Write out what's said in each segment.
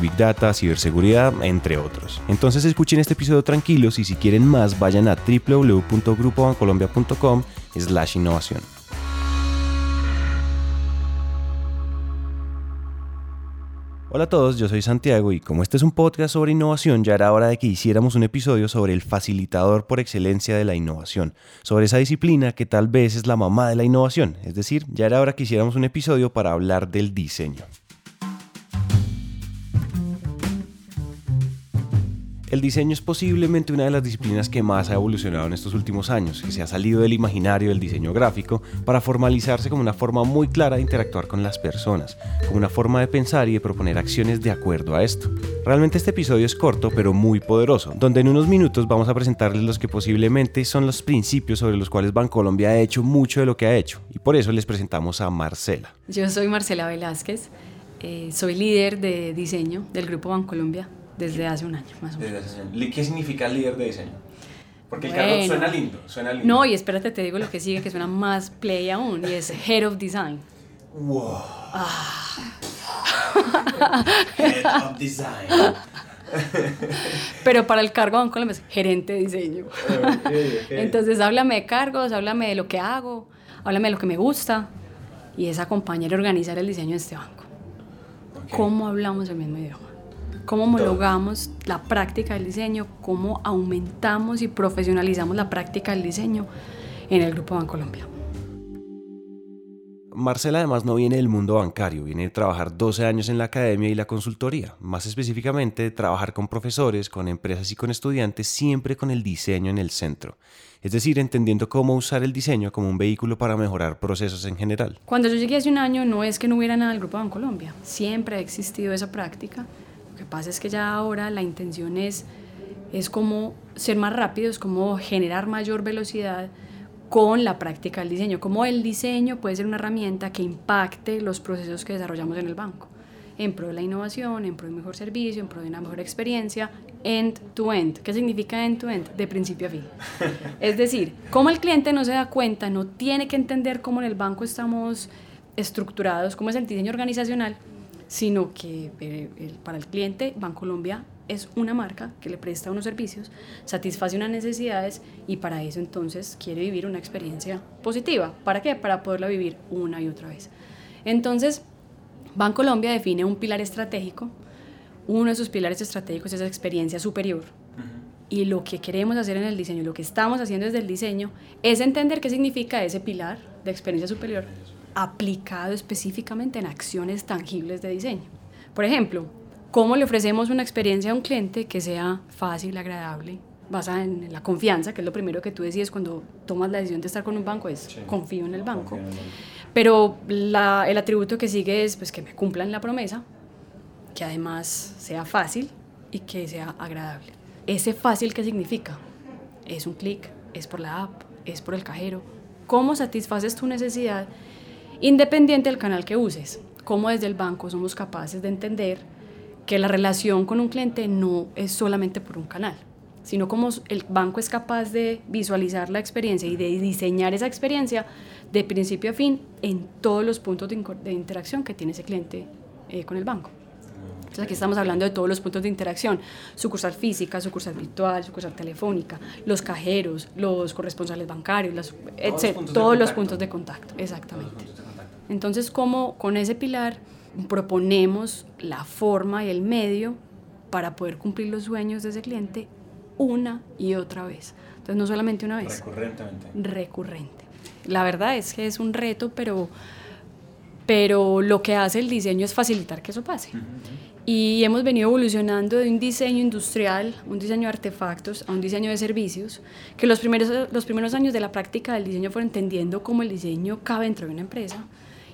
Big Data, ciberseguridad, entre otros. Entonces escuchen este episodio tranquilos y si quieren más vayan a www.grupobancolombia.com slash innovación. Hola a todos, yo soy Santiago y como este es un podcast sobre innovación, ya era hora de que hiciéramos un episodio sobre el facilitador por excelencia de la innovación, sobre esa disciplina que tal vez es la mamá de la innovación, es decir, ya era hora que hiciéramos un episodio para hablar del diseño. El diseño es posiblemente una de las disciplinas que más ha evolucionado en estos últimos años, que se ha salido del imaginario del diseño gráfico para formalizarse como una forma muy clara de interactuar con las personas, como una forma de pensar y de proponer acciones de acuerdo a esto. Realmente este episodio es corto pero muy poderoso, donde en unos minutos vamos a presentarles los que posiblemente son los principios sobre los cuales Bancolombia ha hecho mucho de lo que ha hecho, y por eso les presentamos a Marcela. Yo soy Marcela Velázquez, eh, soy líder de diseño del Grupo Bancolombia desde hace un año, más o menos. ¿Qué significa líder de diseño? Porque el cargo suena lindo, suena lindo. No, y espérate, te digo lo que sigue, que suena más play aún, y es Head of Design. Wow. Ah. Head of Design. Pero para el cargo de Colombia es gerente de diseño. Entonces, háblame de cargos, háblame de lo que hago, háblame de lo que me gusta, y es acompañar y organizar el diseño de este banco. ¿Cómo hablamos el mismo idioma? Cómo homologamos la práctica del diseño, cómo aumentamos y profesionalizamos la práctica del diseño en el Grupo Bancolombia. Marcela además no viene del mundo bancario, viene de trabajar 12 años en la academia y la consultoría, más específicamente de trabajar con profesores, con empresas y con estudiantes, siempre con el diseño en el centro. Es decir, entendiendo cómo usar el diseño como un vehículo para mejorar procesos en general. Cuando yo llegué hace un año no es que no hubiera nada del Grupo Bancolombia, siempre ha existido esa práctica pasa es que ya ahora la intención es, es como ser más rápidos, como generar mayor velocidad con la práctica del diseño, como el diseño puede ser una herramienta que impacte los procesos que desarrollamos en el banco, en pro de la innovación, en pro de un mejor servicio, en pro de una mejor experiencia, end to end. ¿Qué significa end to end? De principio a fin. Es decir, como el cliente no se da cuenta, no tiene que entender cómo en el banco estamos estructurados, cómo es el diseño organizacional, sino que eh, para el cliente Bancolombia es una marca que le presta unos servicios, satisface unas necesidades y para eso entonces quiere vivir una experiencia positiva. ¿Para qué? Para poderla vivir una y otra vez. Entonces, Bancolombia define un pilar estratégico. Uno de sus pilares estratégicos es la experiencia superior. Y lo que queremos hacer en el diseño, lo que estamos haciendo desde el diseño, es entender qué significa ese pilar de experiencia superior aplicado específicamente en acciones tangibles de diseño. Por ejemplo, ¿cómo le ofrecemos una experiencia a un cliente que sea fácil, agradable, basada en la confianza, que es lo primero que tú decides cuando tomas la decisión de estar con un banco, es confío en el banco. Pero el atributo que sigue es pues, que me cumplan la promesa, que además sea fácil y que sea agradable. ¿Ese fácil qué significa? Es un clic, es por la app, es por el cajero. ¿Cómo satisfaces tu necesidad independiente del canal que uses. Como desde el banco somos capaces de entender que la relación con un cliente no es solamente por un canal, sino como el banco es capaz de visualizar la experiencia y de diseñar esa experiencia de principio a fin en todos los puntos de, interacción que tiene ese cliente eh, con el banco. Entonces aquí estamos hablando de todos los puntos de interacción, sucursal física, sucursal virtual, sucursal telefónica, los cajeros, los corresponsales bancarios, etc. Todos los puntos de contacto, exactamente. Entonces, ¿cómo con ese pilar proponemos la forma y el medio para poder cumplir los sueños de ese cliente una y otra vez? Entonces, no solamente una vez. Recurrentemente. Recurrente. La verdad es que es un reto, pero, pero lo que hace el diseño es facilitar que eso pase. Y hemos venido evolucionando de un diseño industrial, un diseño de artefactos, a un diseño de servicios, que los primeros, los primeros años de la práctica del diseño fueron entendiendo cómo el diseño cabe dentro de una empresa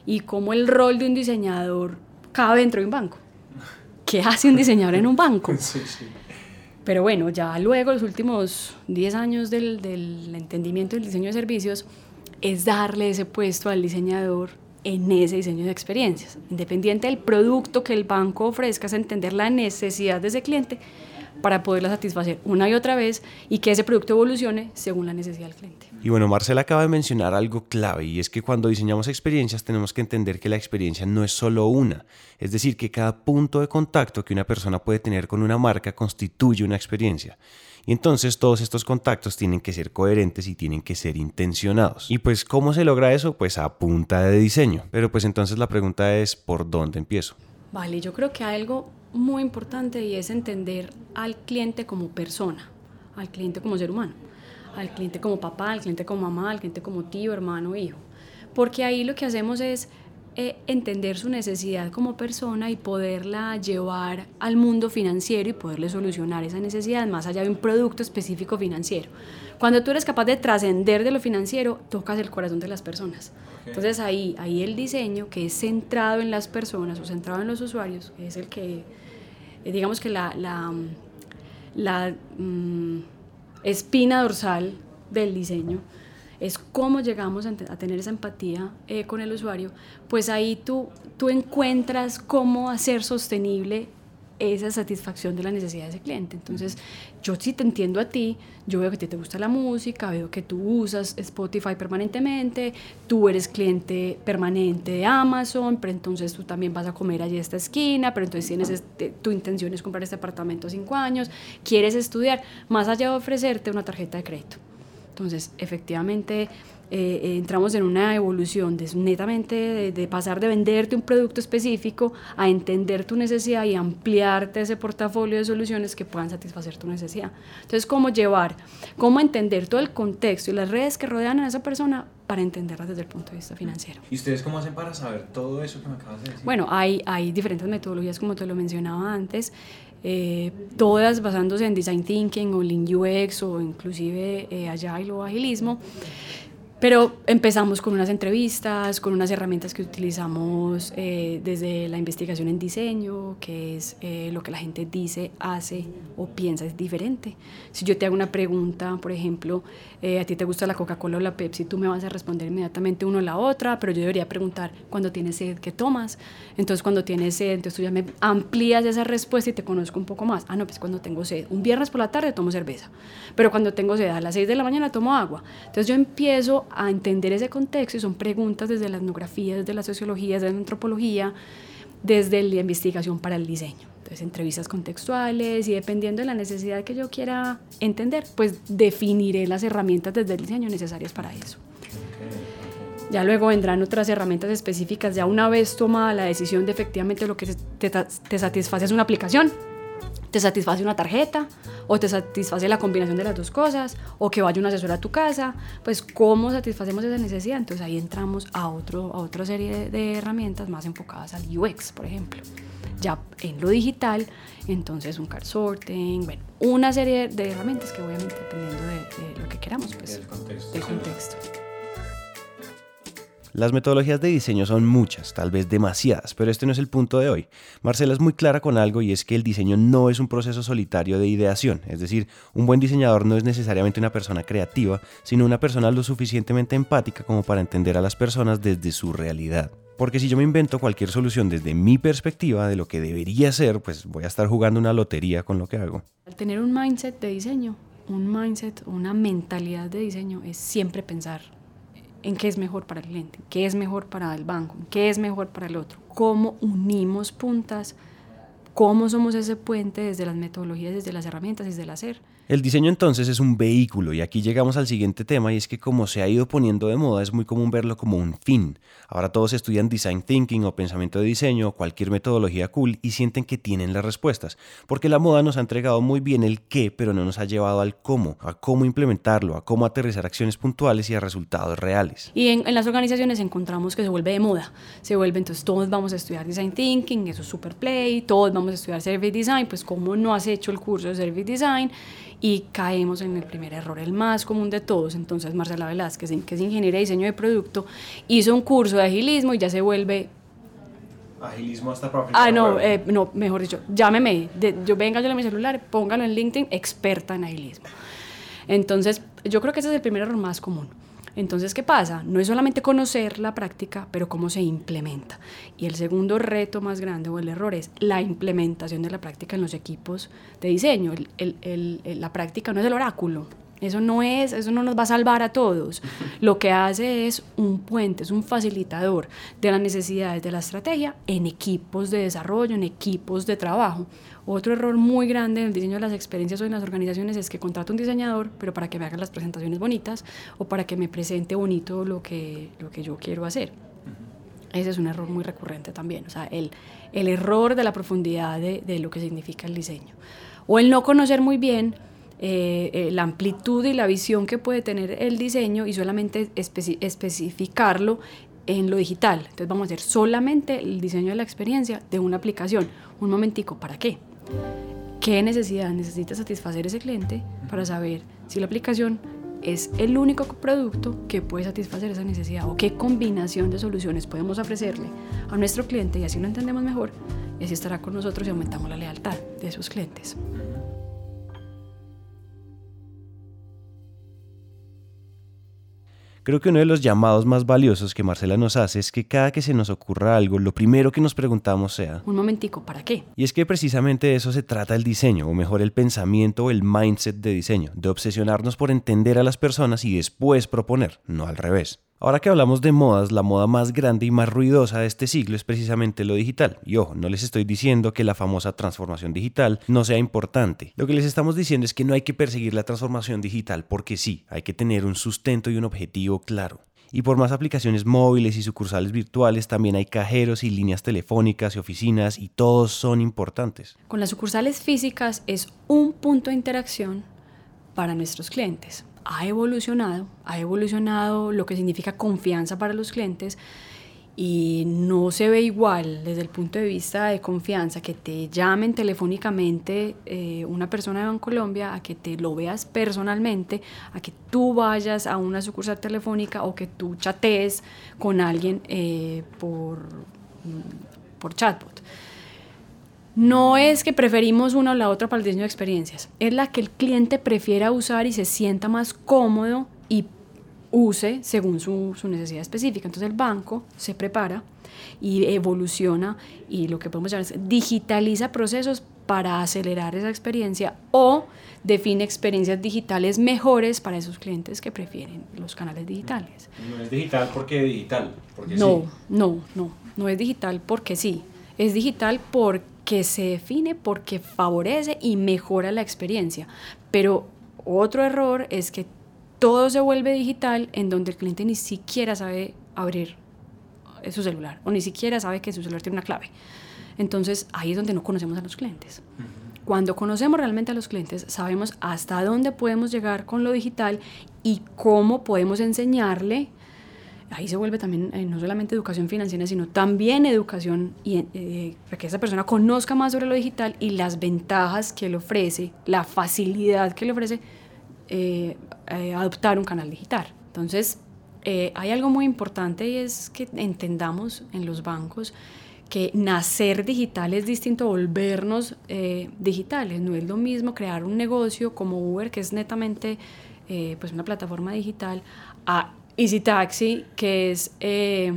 y cómo el rol de un diseñador cabe dentro de un banco. ¿qué hace un diseñador en un banco? Pero bueno, ya luego los últimos 10 años del, del entendimiento del diseño de servicios es darle ese puesto al diseñador en ese diseño de experiencias. Independiente del producto que el banco ofrezca, es entender la necesidad de ese cliente para poderla satisfacer una y otra vez y que ese producto evolucione según la necesidad del cliente. Y bueno, Marcela acaba de mencionar algo clave y es que cuando diseñamos experiencias tenemos que entender que la experiencia no es solo una, es decir, que cada punto de contacto que una persona puede tener con una marca constituye una experiencia. Y entonces todos estos contactos tienen que ser coherentes y tienen que ser intencionados. Y pues, ¿cómo se logra eso? Pues a punta de diseño. Pero pues entonces la pregunta es, ¿por dónde empiezo? Vale, yo creo que hay algo muy importante y es entender al cliente como persona, al cliente como ser humano, al cliente como papá, al cliente como mamá, al cliente como tío, hermano, hijo. Porque ahí lo que hacemos es eh, entender su necesidad como persona y poderla llevar al mundo financiero y poderle solucionar esa necesidad más allá de un producto específico financiero. Cuando tú eres capaz de trascender de lo financiero, tocas el corazón de las personas. Entonces ahí, ahí el diseño que es centrado en las personas o centrado en los usuarios, es el que, eh, digamos que la, la, la mm, espina dorsal del diseño, es cómo llegamos a, tener esa empatía eh, con el usuario, pues ahí tú, tú encuentras cómo hacer sostenible esa satisfacción de la necesidad de ese cliente. Entonces, yo sí te entiendo a ti, yo veo que te, te gusta la música, veo que tú usas Spotify permanentemente, tú eres cliente permanente de Amazon, pero entonces tú también vas a comer allí a esta esquina, pero entonces tienes este, tu intención es comprar este apartamento a cinco años, quieres estudiar, más allá de ofrecerte una tarjeta de crédito. Entonces, efectivamente, eh, eh, entramos en una evolución de, netamente de, pasar de venderte un producto específico a entender tu necesidad y ampliarte ese portafolio de soluciones que puedan satisfacer tu necesidad. Entonces, cómo llevar, cómo entender todo el contexto y las redes que rodean a esa persona para entenderla desde el punto de vista financiero. ¿Y ustedes cómo hacen para saber todo eso que me acabas de decir? Bueno, hay, hay diferentes metodologías, como te lo mencionaba antes. Eh, todas basándose en design thinking o lean UX o inclusive eh, agile o agilismo. Pero empezamos con unas entrevistas, con unas herramientas que utilizamos eh, desde la investigación en diseño, que es eh, lo que la gente dice, hace o piensa es diferente. Si yo te hago una pregunta, por ejemplo, eh, a ti te gusta la Coca-Cola o la Pepsi, tú me vas a responder inmediatamente uno o la otra, pero yo debería preguntar cuando tienes sed, ¿qué tomas? Entonces cuando tienes sed, entonces tú ya me amplías esa respuesta y te conozco un poco más. Ah, no, pues cuando tengo sed. Un viernes por la tarde tomo cerveza, pero cuando tengo sed a las 6 de la mañana tomo agua. Entonces yo empiezo a entender ese contexto y son preguntas desde la etnografía, desde la sociología, desde la antropología, desde la investigación para el diseño. Entonces, entrevistas contextuales y dependiendo de la necesidad que yo quiera entender, pues definiré las herramientas desde el diseño necesarias para eso. Ya luego vendrán otras herramientas específicas, ya una vez tomada la decisión de efectivamente lo que te, te satisface es una aplicación, te satisface una tarjeta o te satisface la combinación de las dos cosas o que vaya un asesor a tu casa, pues cómo satisfacemos esa necesidad. Entonces ahí entramos a, otro, a otra serie de, herramientas más enfocadas al UX, por ejemplo. Ya en lo digital, entonces un card sorting, bueno, una serie de herramientas que obviamente dependiendo de, lo que queramos, pues, del contexto. Las metodologías de diseño son muchas, tal vez demasiadas, pero este no es el punto de hoy. Marcela es muy clara con algo y es que el diseño no es un proceso solitario de ideación, es decir, un buen diseñador no es necesariamente una persona creativa, sino una persona lo suficientemente empática como para entender a las personas desde su realidad. Porque si yo me invento cualquier solución desde mi perspectiva de lo que debería ser, pues voy a estar jugando una lotería con lo que hago. Al tener un mindset de diseño, un mindset, una mentalidad de diseño es siempre pensar en qué es mejor para el cliente, qué es mejor para el banco, qué es mejor para el otro, cómo unimos puntas, cómo somos ese puente desde las metodologías, desde las herramientas, desde el hacer. El diseño entonces es un vehículo y aquí llegamos al siguiente tema y es que como se ha ido poniendo de moda es muy común verlo como un fin. Ahora todos estudian design thinking o pensamiento de diseño o cualquier metodología cool y sienten que tienen las respuestas, porque la moda nos ha entregado muy bien el qué, pero no nos ha llevado al cómo, a cómo implementarlo, a cómo aterrizar acciones puntuales y a resultados reales. Y en, las organizaciones encontramos que se vuelve de moda, se vuelve entonces todos vamos a estudiar design thinking, eso es super play, todos vamos a estudiar service design, pues como no has hecho el curso de service design y caemos en el primer error, el más común de todos. Entonces Marcela Velázquez, que es ingeniera de diseño de producto, hizo un curso de agilismo y ya se vuelve Agilismo hasta para Ah, no, eh, no, mejor dicho, llámeme. De, yo venga, yo le mi celular, póngalo en LinkedIn, experta en agilismo. Entonces, yo creo que ese es el primer error más común. Entonces, ¿qué pasa? No es solamente conocer la práctica, pero cómo se implementa. Y el segundo reto más grande o el error es la implementación de la práctica en los equipos de diseño. La práctica no es el oráculo. Eso no es, eso no nos va a salvar a todos. Lo que hace es un puente, es un facilitador de las necesidades de la estrategia en equipos de desarrollo, en equipos de trabajo. Otro error muy grande en el diseño de las experiencias o en las organizaciones es que contrato un diseñador, pero para que me haga las presentaciones bonitas o para que me presente bonito lo que, lo que yo quiero hacer. Ese es un error muy recurrente también, o sea, el, el error de la profundidad de, de lo que significa el diseño. O el no conocer muy bien eh, eh, la amplitud y la visión que puede tener el diseño y solamente especi especificarlo en lo digital. Entonces vamos a hacer solamente el diseño de la experiencia de una aplicación. Un momentico, ¿para qué? ¿Qué necesidad necesita satisfacer ese cliente para saber si la aplicación es el único producto que puede satisfacer esa necesidad o qué combinación de soluciones podemos ofrecerle a nuestro cliente y así lo entendemos mejor y así estará con nosotros y aumentamos la lealtad de esos clientes. Creo que uno de los llamados más valiosos que Marcela nos hace es que cada que se nos ocurra algo, lo primero que nos preguntamos sea... Un momentico, ¿para qué? Y es que precisamente de eso se trata el diseño, o mejor el pensamiento o el mindset de diseño, de obsesionarnos por entender a las personas y después proponer, no al revés. Ahora que hablamos de modas, la moda más grande y más ruidosa de este siglo es precisamente lo digital. Y ojo, no les estoy diciendo que la famosa transformación digital no sea importante. Lo que les estamos diciendo es que no hay que perseguir la transformación digital porque sí, hay que tener un sustento y un objetivo claro. Y por más aplicaciones móviles y sucursales virtuales, también hay cajeros y líneas telefónicas y oficinas y todos son importantes. Con las sucursales físicas es un punto de interacción para nuestros clientes ha evolucionado, ha evolucionado lo que significa confianza para los clientes y no se ve igual desde el punto de vista de confianza que te llamen telefónicamente eh, una persona de Bancolombia a que te lo veas personalmente, a que tú vayas a una sucursal telefónica o que tú chatees con alguien eh, por, por chatbot. No es que preferimos una o la otra para el diseño de experiencias, es la que el cliente prefiera usar y se sienta más cómodo y use según su, su, necesidad específica. Entonces el banco se prepara y evoluciona y lo que podemos llamar es digitaliza procesos para acelerar esa experiencia o define experiencias digitales mejores para esos clientes que prefieren los canales digitales. No es digital porque digital. Porque no, sí. no, no, no es digital porque sí. Es digital porque que se define porque favorece y mejora la experiencia. Pero otro error es que todo se vuelve digital en donde el cliente ni siquiera sabe abrir su celular o ni siquiera sabe que su celular tiene una clave. Entonces ahí es donde no conocemos a los clientes. Cuando conocemos realmente a los clientes, sabemos hasta dónde podemos llegar con lo digital y cómo podemos enseñarle ahí se vuelve también eh, no solamente educación financiera, sino también educación eh, para que esa persona conozca más sobre lo digital y las ventajas que le ofrece, la facilidad que le ofrece eh, adoptar un canal digital. Entonces, hay algo muy importante y es que entendamos en los bancos que nacer digital es distinto a volvernos digitales. No es lo mismo crear un negocio como Uber, que es netamente pues una plataforma digital, a Easy Taxi, que es eh,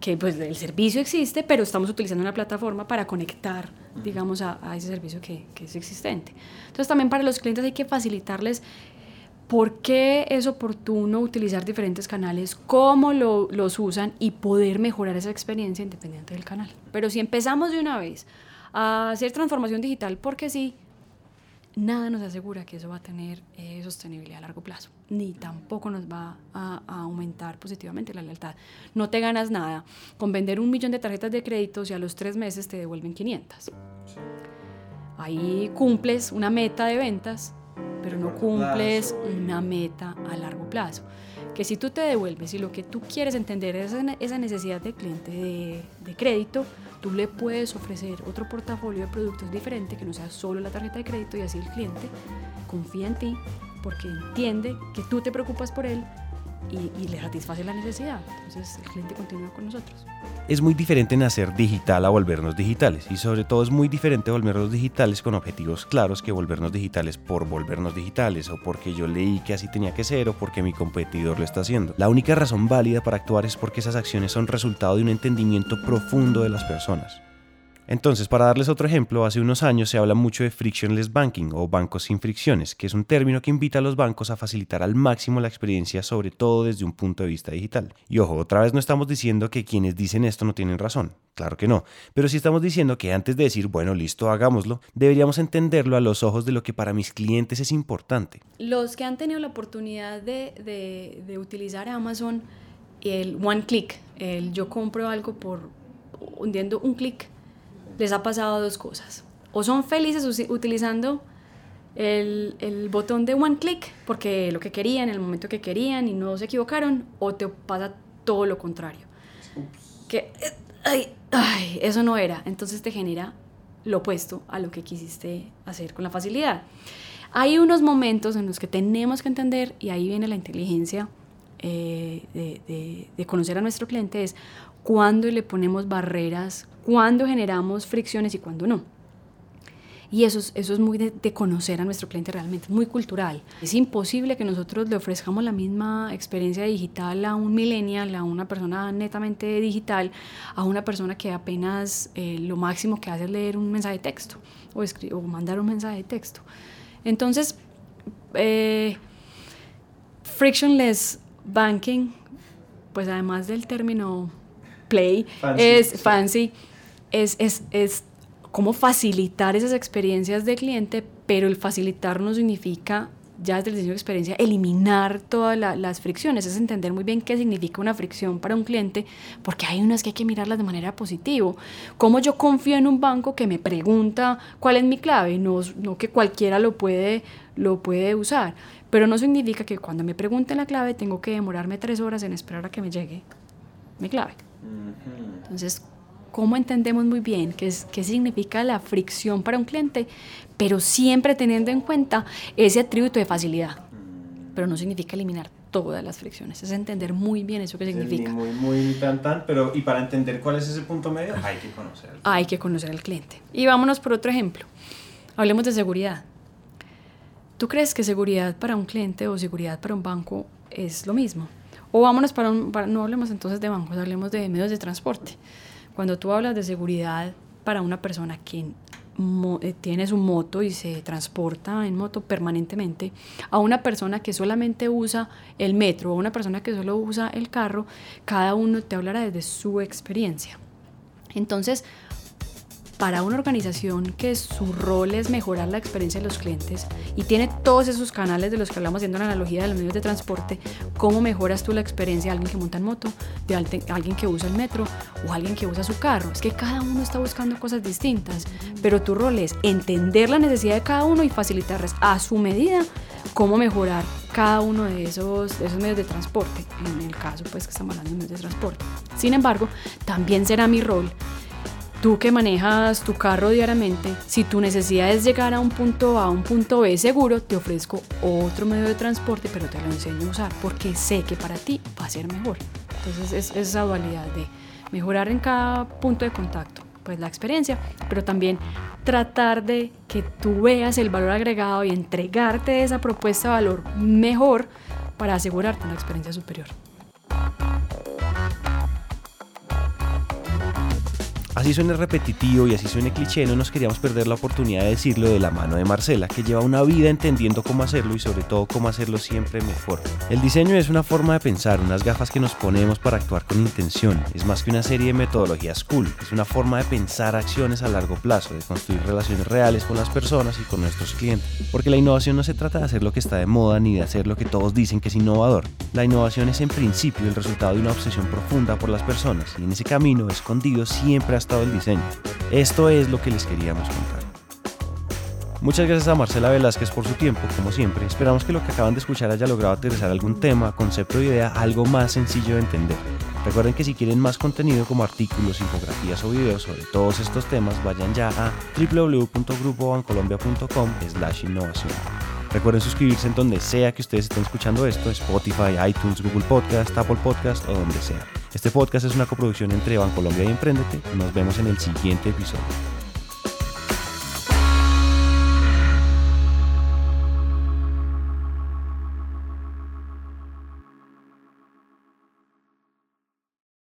que pues el servicio existe, pero estamos utilizando una plataforma para conectar, digamos, a, a ese servicio que, que, es existente. Entonces también para los clientes hay que facilitarles por qué es oportuno utilizar diferentes canales, cómo lo, los usan y poder mejorar esa experiencia independiente del canal. Pero si empezamos de una vez a hacer transformación digital, porque sí, nada nos asegura que eso va a tener eh, sostenibilidad a largo plazo, ni tampoco nos va a, a, aumentar positivamente la lealtad. No te ganas nada con vender un millón de tarjetas de créditos y a los tres meses te devuelven 500. Ahí cumples una meta de ventas, pero no cumples una meta a largo plazo. Que si tú te devuelves y lo que tú quieres entender es esa necesidad de cliente de, de crédito, tú le puedes ofrecer otro portafolio de productos diferente que no sea solo la tarjeta de crédito y así el cliente confía en ti porque entiende que tú te preocupas por él y, le satisface la necesidad. Entonces el cliente continúa con nosotros. Es muy diferente nacer digital a volvernos digitales y sobre todo es muy diferente volvernos digitales con objetivos claros que volvernos digitales por volvernos digitales o porque yo leí que así tenía que ser o porque mi competidor lo está haciendo. La única razón válida para actuar es porque esas acciones son resultado de un entendimiento profundo de las personas. Entonces, para darles otro ejemplo, hace unos años se habla mucho de frictionless banking o bancos sin fricciones, que es un término que invita a los bancos a facilitar al máximo la experiencia, sobre todo desde un punto de vista digital. Y ojo, otra vez no estamos diciendo que quienes dicen esto no tienen razón, claro que no, pero sí estamos diciendo que antes de decir, bueno, listo, hagámoslo, deberíamos entenderlo a los ojos de lo que para mis clientes es importante. Los que han tenido la oportunidad de, utilizar Amazon, el one click, el yo compro algo por hundiendo un clic, les ha pasado dos cosas. O son felices utilizando el, el, botón de one click porque lo que querían, el momento que querían y no se equivocaron, o te pasa todo lo contrario. Que, ay, ay, eso no era. Entonces te genera lo opuesto a lo que quisiste hacer con la facilidad. Hay unos momentos en los que tenemos que entender, y ahí viene la inteligencia eh, de, de, de, conocer a nuestro cliente, es cuándo le ponemos barreras cuándo generamos fricciones y cuándo no. Y eso es, eso es muy de, de, conocer a nuestro cliente realmente, es muy cultural. Es imposible que nosotros le ofrezcamos la misma experiencia digital a un millennial, a una persona netamente digital, a una persona que apenas eh, lo máximo que hace es leer un mensaje de texto o, o mandar un mensaje de texto. Entonces, eh, frictionless banking, pues además del término play, fancy, es fancy es, es, es cómo facilitar esas experiencias de cliente, pero el facilitar no significa ya desde el diseño de experiencia, eliminar todas la, las fricciones, es entender muy bien qué significa una fricción para un cliente, porque hay unas que hay que mirarlas de manera positiva. Cómo yo confío en un banco que me pregunta cuál es mi clave, no, no que cualquiera lo puede, lo puede usar, pero no significa que cuando me pregunten la clave tengo que demorarme tres horas en esperar a que me llegue mi clave. Entonces, cómo entendemos muy bien qué, es, qué significa la fricción para un cliente, pero siempre teniendo en cuenta ese atributo de facilidad. Pero no significa eliminar todas las fricciones, es entender muy bien eso que significa. Muy, muy tan, tan, pero y para entender cuál es ese punto medio, hay que conocer al. Hay que conocer al cliente. Y vámonos por otro ejemplo. Hablemos de seguridad. ¿Tú crees que seguridad para un cliente o seguridad para un banco es lo mismo? O vámonos para un, no hablemos entonces de bancos, hablemos de medios de transporte. Cuando tú hablas de seguridad para una persona que eh, tiene su moto y se transporta en moto permanentemente, a una persona que solamente usa el metro a una persona que solo usa el carro, cada uno te hablará desde su experiencia. Entonces, para una organización que su rol es mejorar la experiencia de los clientes y tiene todos esos canales de los que hablamos haciendo la analogía de los medios de transporte, ¿cómo mejoras tú la experiencia de alguien que monta en moto, de alguien que usa el metro o alguien que usa su carro? Es que cada uno está buscando cosas distintas, pero tu rol es entender la necesidad de cada uno y facilitarles a su medida cómo mejorar cada uno de esos, de esos medios de transporte, en el caso pues que estamos hablando de medios de transporte. Sin embargo, también será mi rol Tú que manejas tu carro diariamente, si tu necesidad es llegar a un punto A, un punto B seguro, te ofrezco otro medio de transporte, pero te lo enseño a usar porque sé que para ti va a ser mejor. Entonces es, es esa dualidad de mejorar en cada punto de contacto, pues la experiencia, pero también tratar de que tú veas el valor agregado y entregarte esa propuesta de valor mejor para asegurarte una experiencia superior. Así suene repetitivo y así suene cliché, no nos queríamos perder la oportunidad de decirlo de la mano de Marcela, que lleva una vida entendiendo cómo hacerlo y sobre todo cómo hacerlo siempre mejor. El diseño es una forma de pensar, unas gafas que nos ponemos para actuar con intención. Es más que una serie de metodologías cool, es una forma de pensar acciones a largo plazo, de construir relaciones reales con las personas y con nuestros clientes. Porque la innovación no se trata de hacer lo que está de moda ni de hacer lo que todos dicen que es innovador. La innovación es en principio el resultado de una obsesión profunda por las personas y en ese camino escondido siempre diseño. Esto es lo que les queríamos contar. Muchas gracias a Marcela Velázquez por su tiempo, como siempre. Esperamos que lo que acaban de escuchar haya logrado aterrizar algún tema, concepto o idea algo más sencillo de entender. Recuerden que si quieren más contenido como artículos, infografías o videos sobre todos estos temas, vayan ya a www.grupobancolombia.com slash innovación. Recuerden suscribirse en donde sea que ustedes estén escuchando esto, Spotify, iTunes, Google Podcast, Apple Podcast o donde sea. Este podcast es una coproducción entre Bancolombia y Emprendete. Nos vemos en el siguiente episodio.